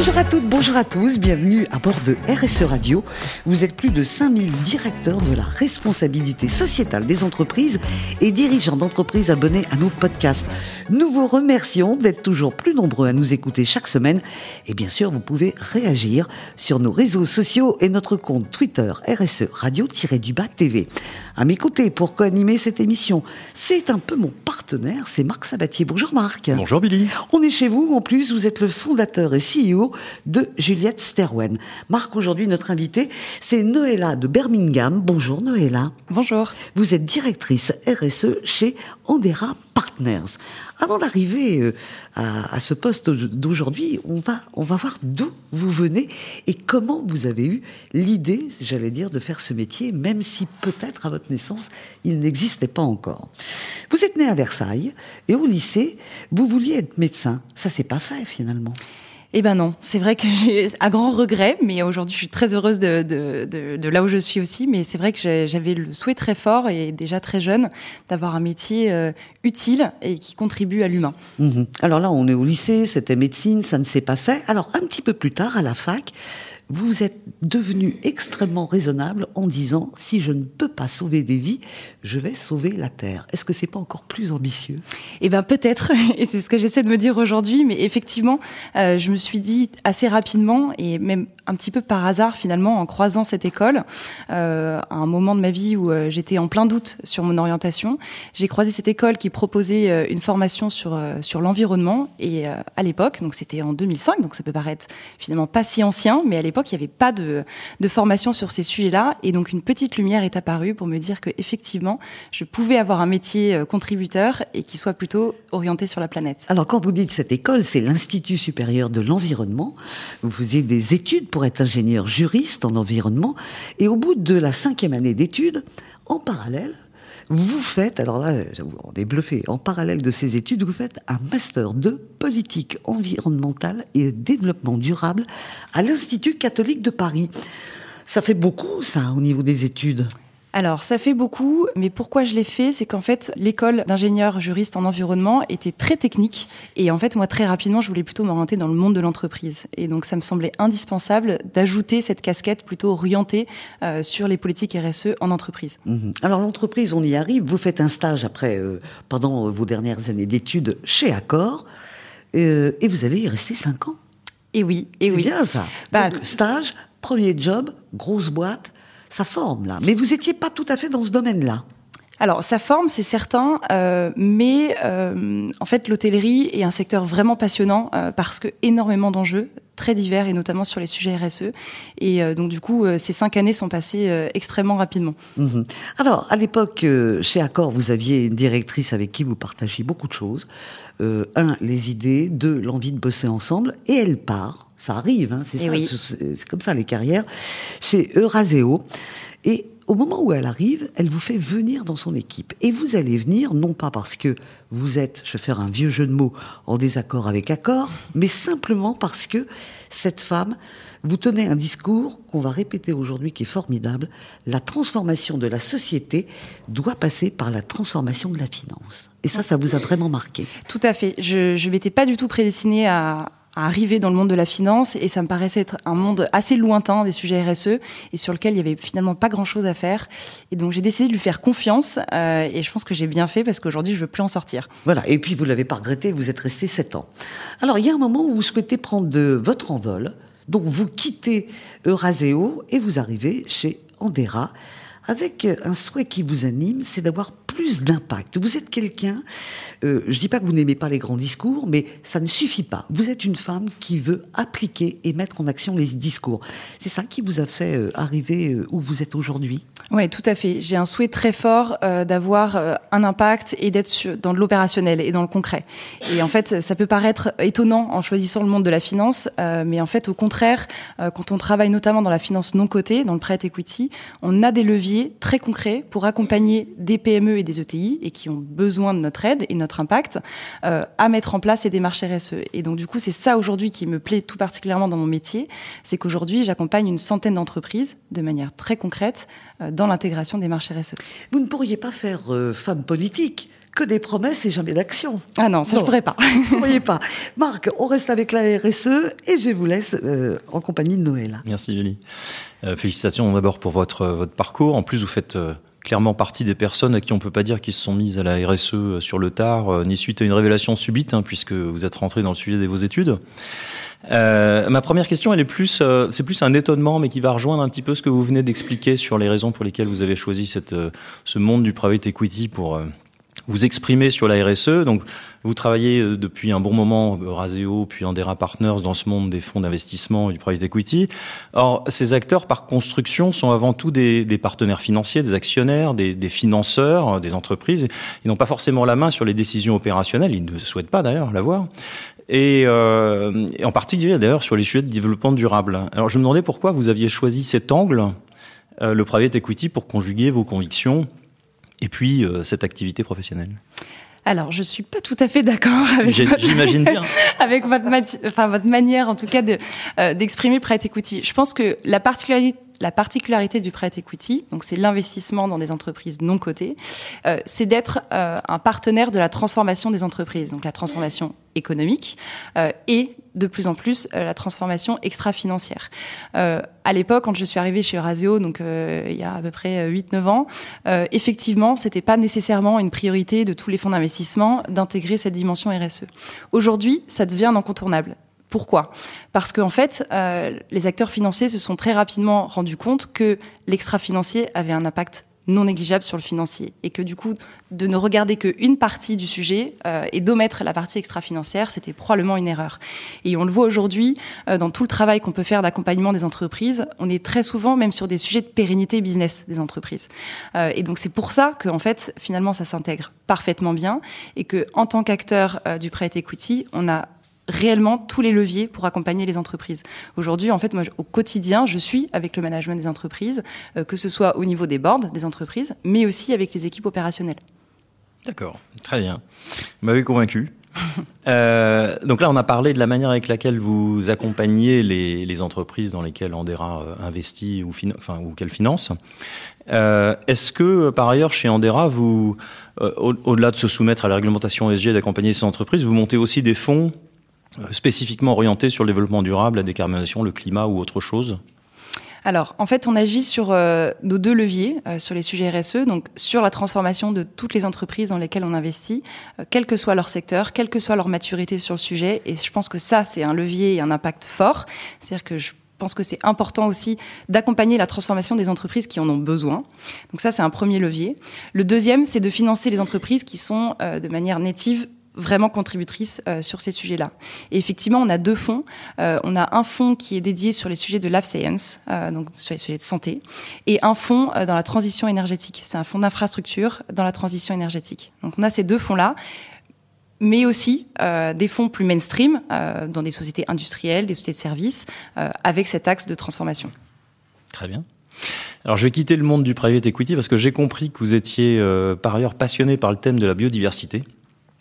Bonjour à toutes, bonjour à tous, bienvenue à bord de RSE Radio. Vous êtes plus de 5000 directeurs de la responsabilité sociétale des entreprises et dirigeants d'entreprises abonnés à nos podcasts. Nous vous remercions d'être toujours plus nombreux à nous écouter chaque semaine et bien sûr vous pouvez réagir sur nos réseaux sociaux et notre compte Twitter RSE Radio-du-Bas TV. À mes côtés pour co-animer cette émission, c'est un peu mon partenaire, c'est Marc Sabatier. Bonjour Marc. Bonjour Billy. On est chez vous, en plus vous êtes le fondateur et CEO de Juliette Sterwen. Marc, aujourd'hui, notre invité, c'est Noëlla de Birmingham. Bonjour Noëlla. Bonjour. Vous êtes directrice RSE chez Andera Partners. Avant d'arriver euh, à, ce poste d'aujourd'hui, on va, on va voir d'où vous venez et comment vous avez eu l'idée, j'allais dire, de faire ce métier, même si peut-être à votre naissance, il n'existait pas encore. Vous êtes né à Versailles et au lycée, vous vouliez être médecin. Ça s'est pas fait finalement. Eh ben non, c'est vrai que j'ai un grand regret, mais aujourd'hui je suis très heureuse de là où je suis aussi. Mais c'est vrai que j'avais le souhait très fort et déjà très jeune d'avoir un métier euh, utile et qui contribue à l'humain. Mhm. Alors là, on est au lycée, c'était médecine, ça ne s'est pas fait. Alors un petit peu plus tard, à la fac, vous êtes devenu extrêmement raisonnable en disant si je ne peux pas sauver des vies, je vais sauver la Terre. Est-ce que c'est pas encore plus ambitieux? Eh ben peut-être, et c'est ce que j'essaie de me dire aujourd'hui. Mais effectivement, euh, je me suis dit assez rapidement et même un petit peu par hasard finalement en croisant cette école, euh, à un moment de ma vie où euh, j'étais en plein doute sur mon orientation, j'ai croisé cette école qui proposait euh, une formation sur sur l'environnement et à l'époque, donc c'était en 2005, donc ça peut paraître finalement pas si ancien, mais à l'époque il n'y avait pas de, de formation sur ces sujets-là et donc une petite lumière est apparue pour me dire que effectivement je pouvais avoir un métier contributeur et qui soit plutôt orienté sur la planète. Alors quand vous dites cette école, c'est l'Institut supérieur de l'environnement. Vous faisiez des études pour être ingénieur juriste en environnement. Et au bout de la cinquième année d'études, en parallèle, vous faites, alors là, on est bluffé, en parallèle de ces études, vous faites un master de politique environnementale et développement durable à l'Institut catholique de Paris. Ça fait beaucoup, ça, au niveau des études? Alors, ça fait beaucoup, mais pourquoi je l'ai fait? C'est qu'en fait, l'école d'ingénieur juriste en environnement était très technique. Et en fait, moi, très rapidement, je voulais plutôt m'orienter dans le monde de l'entreprise. Et donc, ça me semblait indispensable d'ajouter cette casquette plutôt orientée euh, sur les politiques RSE en entreprise. Mhm. Alors, l'entreprise, on y arrive. Vous faites un stage après, euh, pendant vos dernières années d'études chez Accor. Euh, et vous allez y rester cinq ans. Et oui, et oui. C'est bien ça. Bah, stage, premier job, grosse boîte ça forme là. Mais vous n'étiez pas tout à fait dans ce domaine-là. Alors, ça forme, c'est certain, euh, mais euh, en fait, l'hôtellerie est un secteur vraiment passionnant euh, parce que énormément d'enjeux très divers et notamment sur les sujets RSE. Et donc, du coup, ces cinq années sont passées extrêmement rapidement. Mhm. Alors, à l'époque, chez Accor, vous aviez une directrice avec qui vous partagiez beaucoup de choses. un, les idées. Deux, l'envie de bosser ensemble. Et elle part. Ça arrive, hein, c'est eh comme ça les carrières. Chez Euraseo. Et au moment où elle arrive, elle vous fait venir dans son équipe. Et vous allez venir, non pas parce que vous êtes, je vais faire un vieux jeu de mots, en désaccord avec accord, mais simplement parce que cette femme, vous tenez un discours qu'on va répéter aujourd'hui qui est formidable. La transformation de la société doit passer par la transformation de la finance. Et ça, ça vous a vraiment marqué. Tout à fait. Je ne m'étais pas du tout prédestinée à, à arriver dans le monde de la finance et ça me paraissait être un monde assez lointain des sujets RSE et sur lequel il y avait finalement pas grand chose à faire et donc j'ai décidé de lui faire confiance euh, et je pense que j'ai bien fait parce qu'aujourd'hui je veux plus en sortir. Voilà et puis vous l'avez pas regretté, vous êtes resté sept ans. Alors il y a un moment où vous souhaitez prendre de votre envol, donc vous quittez Euraseo et vous arrivez chez Andera avec un souhait qui vous anime, c'est d'avoir plus d'impact. Vous êtes quelqu'un, euh, je ne dis pas que vous n'aimez pas les grands discours, mais ça ne suffit pas. Vous êtes une femme qui veut appliquer et mettre en action les discours. C'est ça qui vous a fait euh, arriver euh, où vous êtes aujourd'hui? Oui, tout à fait. J'ai un souhait très fort euh, d'avoir euh, un impact et d'être dans l'opérationnel et dans le concret. Et en fait, ça peut paraître étonnant en choisissant le monde de la finance, euh, mais en fait, au contraire, quand on travaille notamment dans la finance non cotée, dans le prêt equity, on a des leviers très concrets pour accompagner des PME et des ETI et qui ont besoin de notre aide et notre impact à mettre en place ces démarches RSE. Et donc, du coup, c'est ça aujourd'hui qui me plaît tout particulièrement dans mon métier, c'est qu'aujourd'hui, j'accompagne une centaine d'entreprises de manière très concrète l'intégration des marchés RSE. Vous ne pourriez pas faire euh, femme politique que des promesses et jamais d'action. Ah non, ça je pourrais pas. Vous ne pourriez pas. Marc, on reste avec la RSE et je vous laisse euh, en compagnie de Noël. Merci Julie. Euh, félicitations d'abord pour votre, votre parcours. En plus, vous faites clairement partie des personnes à qui on peut pas dire qu'ils se sont mises à la RSE sur le tard, ni suite à une révélation subite, hein, puisque vous êtes rentré dans le sujet de vos études. Euh, ma première question, elle est plus, euh, c'est plus un étonnement, mais qui va rejoindre un petit peu ce que vous venez d'expliquer sur les raisons pour lesquelles vous avez choisi cette, euh, ce monde du private equity pour vous exprimer sur la RSE. Donc, vous travaillez depuis un bon moment, Raseo, puis Andera Partners, dans ce monde des fonds d'investissement et du private equity. Or, ces acteurs, par construction, sont avant tout des, partenaires financiers, des actionnaires, des, des financeurs, des entreprises. Ils n'ont pas forcément la main sur les décisions opérationnelles. Ils ne souhaitent pas d'ailleurs l'avoir et, euh, et en particulier d'ailleurs sur les sujets de développement durable. Alors je me demandais pourquoi vous aviez choisi cet angle, euh, le private equity, pour conjuguer vos convictions et puis euh, cette activité professionnelle. Alors, je suis pas tout à fait d'accord avec bien avec votre, enfin, votre manière, en tout cas, de euh, d'exprimer private equity. Je pense que la particularité la particularité du prêt equity, donc c'est l'investissement dans des entreprises non cotées, euh, c'est d'être euh, un partenaire de la transformation des entreprises, donc la transformation économique euh, et de plus en plus la transformation extra-financière. À l'époque, quand je suis arrivée chez Eurasio, donc il y a à peu près 8-9 ans, effectivement, c'était pas nécessairement une priorité de tous les fonds d'investissement d'intégrer cette dimension RSE. Aujourd'hui, ça devient incontournable. Pourquoi? Parce qu'en fait, euh, les acteurs financiers se sont très rapidement rendus compte que l'extra-financier avait un impact non négligeable sur le financier et que du coup de ne regarder qu'une partie du sujet euh, et d'omettre la partie extra-financière c'était probablement une erreur. Et on le voit aujourd'hui euh, dans tout le travail qu'on peut faire d'accompagnement des entreprises on est très souvent même sur des sujets de pérennité business des entreprises. Euh, et donc c'est pour ça que en fait finalement ça s'intègre parfaitement bien et que en tant qu'acteur euh, du prêt equity on a réellement tous les leviers pour accompagner les entreprises. Aujourd'hui, en fait, moi, au quotidien, je suis avec le management des entreprises, euh, que ce soit au niveau des boards des entreprises, mais aussi avec les équipes opérationnelles. D'accord, très bien. Vous m'avez convaincu. euh, donc là, on a parlé de la manière avec laquelle vous accompagnez les, entreprises dans lesquelles Andera euh, investit ou, enfin, ou qu'elle finance. Est-ce que, par ailleurs, chez Andera, vous, au-delà de se soumettre à la réglementation ESG d'accompagner ces entreprises, vous montez aussi des fonds spécifiquement orienté sur le développement durable, la décarbonation, le climat ou autre chose alors, en fait, on agit sur euh, nos deux leviers, euh, sur les sujets RSE, donc sur la transformation de toutes les entreprises dans lesquelles on investit, euh, quel que soit leur secteur, quelle que soit leur maturité sur le sujet. Et je pense que ça, c'est un levier et un impact fort. C'est-à-dire que je pense que c'est important aussi d'accompagner la transformation des entreprises qui en ont besoin. Donc ça, c'est un premier levier. Le deuxième, c'est de financer les entreprises qui sont de manière native vraiment contributrice euh, sur ces sujets-là. Et effectivement, on a deux fonds. Euh, on a un fonds qui est dédié sur les sujets de life science, euh, donc sur les sujets de santé, et un fonds dans la transition énergétique. C'est un fonds d'infrastructure dans la transition énergétique. Donc on a ces deux fonds-là mais aussi des fonds plus mainstream dans des sociétés industrielles, des sociétés de services, avec cet axe de transformation. Très bien. Alors je vais quitter le monde du private equity parce que j'ai compris que vous étiez par ailleurs passionné par le thème de la biodiversité.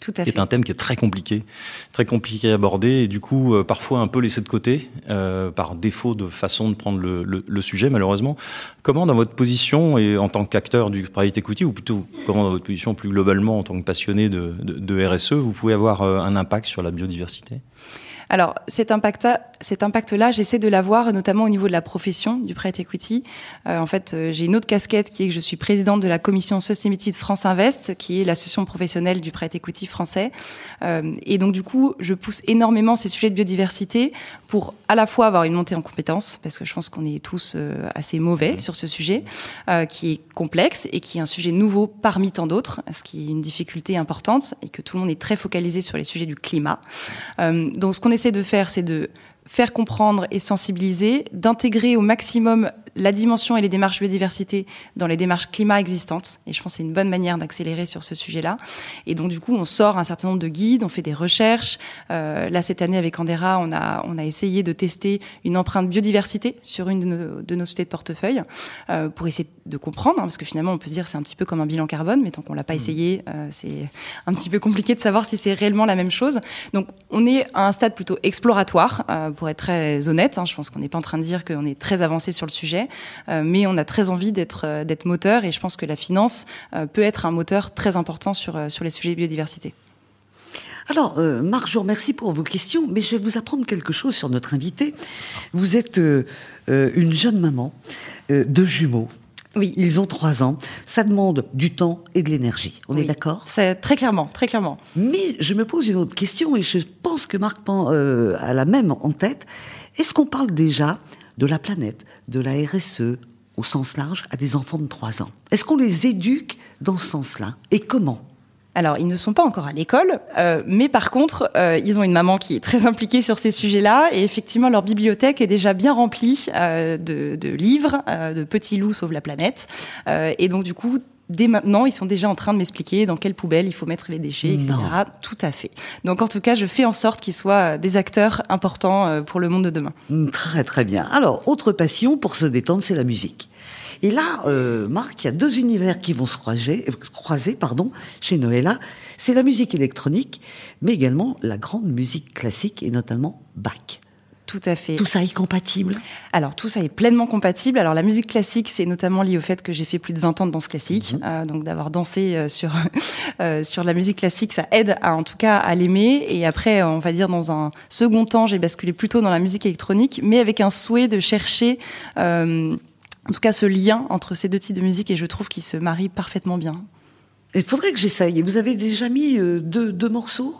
Tout à fait. C'est un thème qui est très compliqué, très compliqué à aborder et du coup euh, parfois un peu laissé de côté euh, par défaut de façon de prendre le, le, le, sujet malheureusement. Comment dans votre position et en tant qu'acteur du private equity ou plutôt comment dans votre position plus globalement en tant que passionné de, de, de RSE vous pouvez avoir euh, un impact sur la biodiversité? Alors, cet impact-là, cet impact-là, j'essaie de l'avoir notamment au niveau de la profession du prêt equity. Euh, en fait, euh, j'ai une autre casquette qui est que je suis présidente de la commission Sustainability de France Invest, qui est l'association professionnelle du prêt equity français. Euh, et donc, du coup, je pousse énormément ces sujets de biodiversité pour à la fois avoir une montée en compétences, parce que je pense qu'on est tous euh, assez mauvais mmh. sur ce sujet, qui est complexe et qui est un sujet nouveau parmi tant d'autres, ce qui est une difficulté importante et que tout le monde est très focalisé sur les sujets du climat. Donc, ce qu'on de faire, c'est de faire comprendre et sensibiliser, d'intégrer au maximum la dimension et les démarches biodiversité dans les démarches climat existantes. Et je pense que c'est une bonne manière d'accélérer sur ce sujet-là. Et donc, du coup, on sort un certain nombre de guides, on fait des recherches. Euh, là, cette année, avec Andera, on a, on a essayé de tester une empreinte biodiversité sur une de nos, de nos sociétés de portefeuille euh, pour essayer de comprendre, hein, parce que finalement, on peut se dire c'est un petit peu comme un bilan carbone, mais tant qu'on l'a pas mmh. essayé, euh, c'est un petit peu compliqué de savoir si c'est réellement la même chose. Donc, on est à un stade plutôt exploratoire, euh, pour être très honnête. Hein, je pense qu'on n'est pas en train de dire qu'on est très avancé sur le sujet, euh, mais on a très envie d'être euh, d'être moteur, et je pense que la finance euh, peut être un moteur très important sur sur les sujets de biodiversité. Alors, euh, Marc, je vous remercie pour vos questions, mais je vais vous apprendre quelque chose sur notre invité. Vous êtes euh, une jeune maman de jumeaux. Oui. Ils ont trois ans. Ça demande du temps et de l'énergie. On oui. est d'accord? C'est très clairement, très clairement. Mais je me pose une autre question et je pense que Marc euh, a la même en tête. Est-ce qu'on parle déjà de la planète, de la RSE au sens large à des enfants de trois ans. Est-ce qu'on les éduque dans ce sens-là Et comment? Alors, ils ne sont pas encore à l'école, euh, mais par contre, euh, ils ont une maman qui est très impliquée sur ces sujets-là, et effectivement, leur bibliothèque est déjà bien remplie euh, de, livres, de Petits loups sauve la planète, et donc du coup, dès maintenant, ils sont déjà en train de m'expliquer dans quelle poubelle il faut mettre les déchets, etc. Non. Tout à fait. Donc, en tout cas, je fais en sorte qu'ils soient des acteurs importants euh, pour le monde de demain. Très, très bien. Alors, autre passion pour se détendre, c'est la musique. Et là, euh, Marc, il y a deux univers qui vont se croiser, croiser pardon, chez Noëlla. C'est la musique électronique, mais également la grande musique classique, et notamment Bach. Tout à fait. Tout ça est compatible Alors, tout ça est pleinement compatible. Alors, la musique classique, c'est notamment lié au fait que j'ai fait plus de 20 ans de danse classique. Mmh. Euh, donc, d'avoir dansé euh, sur, euh, sur la musique classique, ça aide à, en tout cas à l'aimer. Et après, on va dire, dans un second temps, j'ai basculé plutôt dans la musique électronique, mais avec un souhait de chercher en tout cas ce lien entre ces deux types de musique et je trouve qu'ils se marient parfaitement bien. Il faudrait que j'essaye. Vous avez déjà mis deux, deux, morceaux?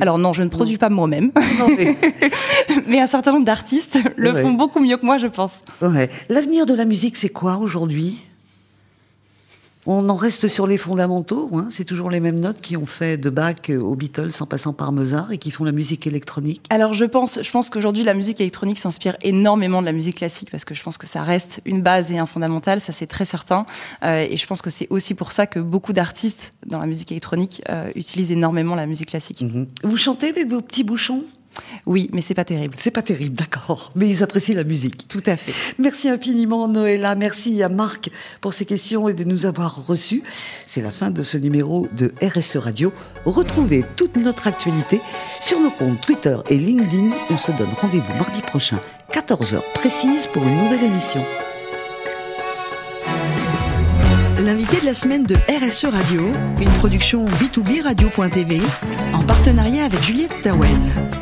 Alors non, je ne produis pas moi-même, mais... mais... un certain nombre d'artistes le ouais. font beaucoup mieux que moi, je pense. Ouais. L'avenir de la musique, c'est quoi aujourd'hui? On en reste sur les fondamentaux, hein. c'est toujours les mêmes notes qui ont fait de Bach aux Beatles en passant par Mozart et qui font la musique électronique. Alors je pense, je pense qu'aujourd'hui la musique électronique s'inspire énormément de la musique classique parce que je pense que ça reste une base et un fondamental, ça c'est très certain. Euh, et je pense que c'est aussi pour ça que beaucoup d'artistes dans la musique électronique euh, utilisent énormément la musique classique. Mm -hmm. Vous chantez avec vos petits bouchons? Oui, mais c'est pas terrible. C'est pas terrible, d'accord. Mais ils apprécient la musique. Tout à fait. Merci infiniment, Noëlla. Merci à Marc pour ces questions et de nous avoir reçus. C'est la fin de ce numéro de RSE Radio. Retrouvez toute notre actualité sur nos comptes Twitter et LinkedIn. On se donne rendez-vous mardi prochain, 14h précise, pour une nouvelle émission. L'invité de la semaine de RSE Radio, une production B2B Radio.tv en partenariat avec Juliette Stawen.